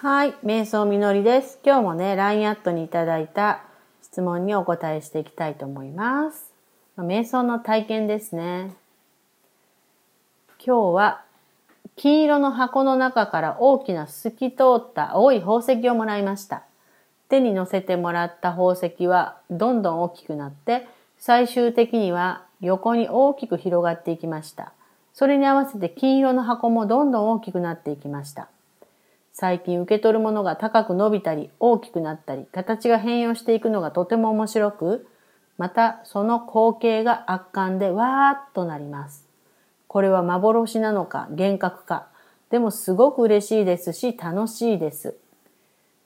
はい、瞑想みのりです。今日もね、LINE アットにいただいた質問にお答えしていきたいと思います。瞑想の体験ですね。今日は金色の箱の中から大きな透き通った青い宝石をもらいました。手に乗せてもらった宝石はどんどん大きくなって最終的には横に大きく広がっていきました。それに合わせて金色の箱もどんどん大きくなっていきました。最近受け取るものが高く伸びたり大きくなったり形が変容していくのがとても面白くまたその光景が圧巻でわーっとなります。これは幻なのか幻覚かでもすごく嬉しいですし楽しいです。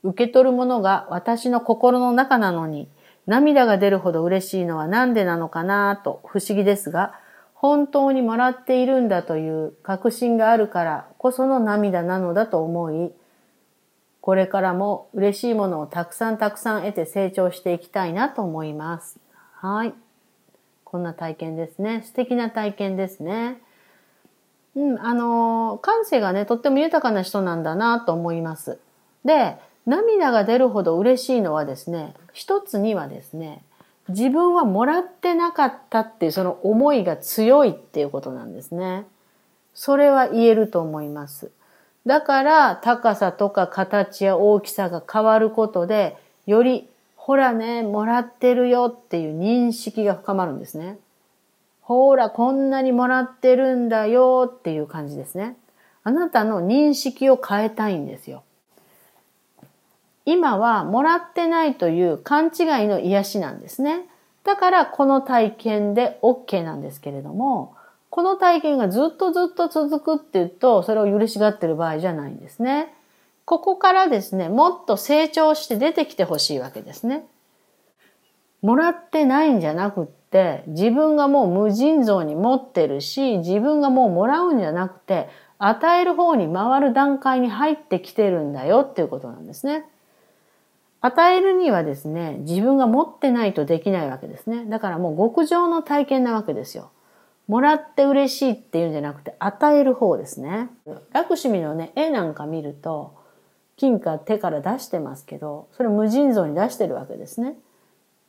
受け取るものが私の心の中なのに涙が出るほど嬉しいのは何でなのかなと不思議ですが本当にもらっているんだという確信があるからこその涙なのだと思いこれからも嬉しいものをたくさんたくさん得て成長していきたいなと思います。はい。こんな体験ですね。素敵な体験ですね。うん、あの感性がね、とっても豊かな人なんだなと思います。で、涙が出るほど嬉しいのはですね、一つにはですね、自分はもらってなかったっていうその思いが強いっていうことなんですね。それは言えると思います。だから高さとか形や大きさが変わることで、よりほらね、もらってるよっていう認識が深まるんですね。ほら、こんなにもらってるんだよっていう感じですね。あなたの認識を変えたいんですよ。今はもらってないという勘違いの癒しなんですね。だからこの体験で OK なんですけれども、この体験がずっとずっと続くって言うと、それを許しがってる場合じゃないんですね。ここからですね、もっと成長して出てきてほしいわけですね。もらってないんじゃなくって、自分がもう無尽蔵に持ってるし、自分がもうもらうんじゃなくて、与える方に回る段階に入ってきてるんだよっていうことなんですね。与えるにはですね、自分が持ってないとできないわけですね。だからもう極上の体験なわけですよ。もらって嬉しいっていうんじゃなくて、与える方ですね。ラクシミのね、絵なんか見ると、金貨手から出してますけど、それ無尽蔵に出してるわけですね。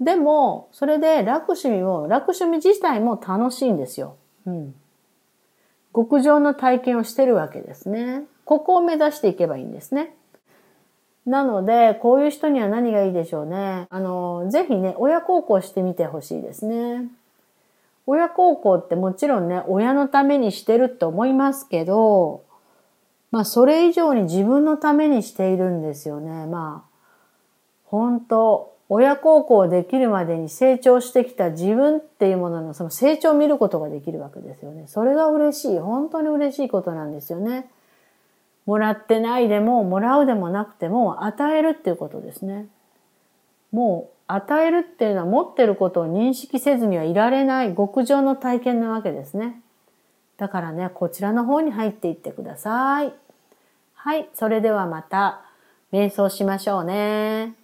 でも、それでラクシミも、ラクシミ自体も楽しいんですよ。うん。極上の体験をしてるわけですね。ここを目指していけばいいんですね。なので、こういう人には何がいいでしょうね。あの、ぜひね、親孝行してみてほしいですね。親孝行ってもちろんね、親のためにしてるって思いますけど、まあそれ以上に自分のためにしているんですよね。まあ、本当親孝行できるまでに成長してきた自分っていうもののその成長を見ることができるわけですよね。それが嬉しい。本当に嬉しいことなんですよね。もらってないでも、もらうでもなくても、与えるっていうことですね。もう与えるっていうのは持ってることを認識せずにはいられない極上の体験なわけですね。だからね、こちらの方に入っていってください。はい、それではまた瞑想しましょうね。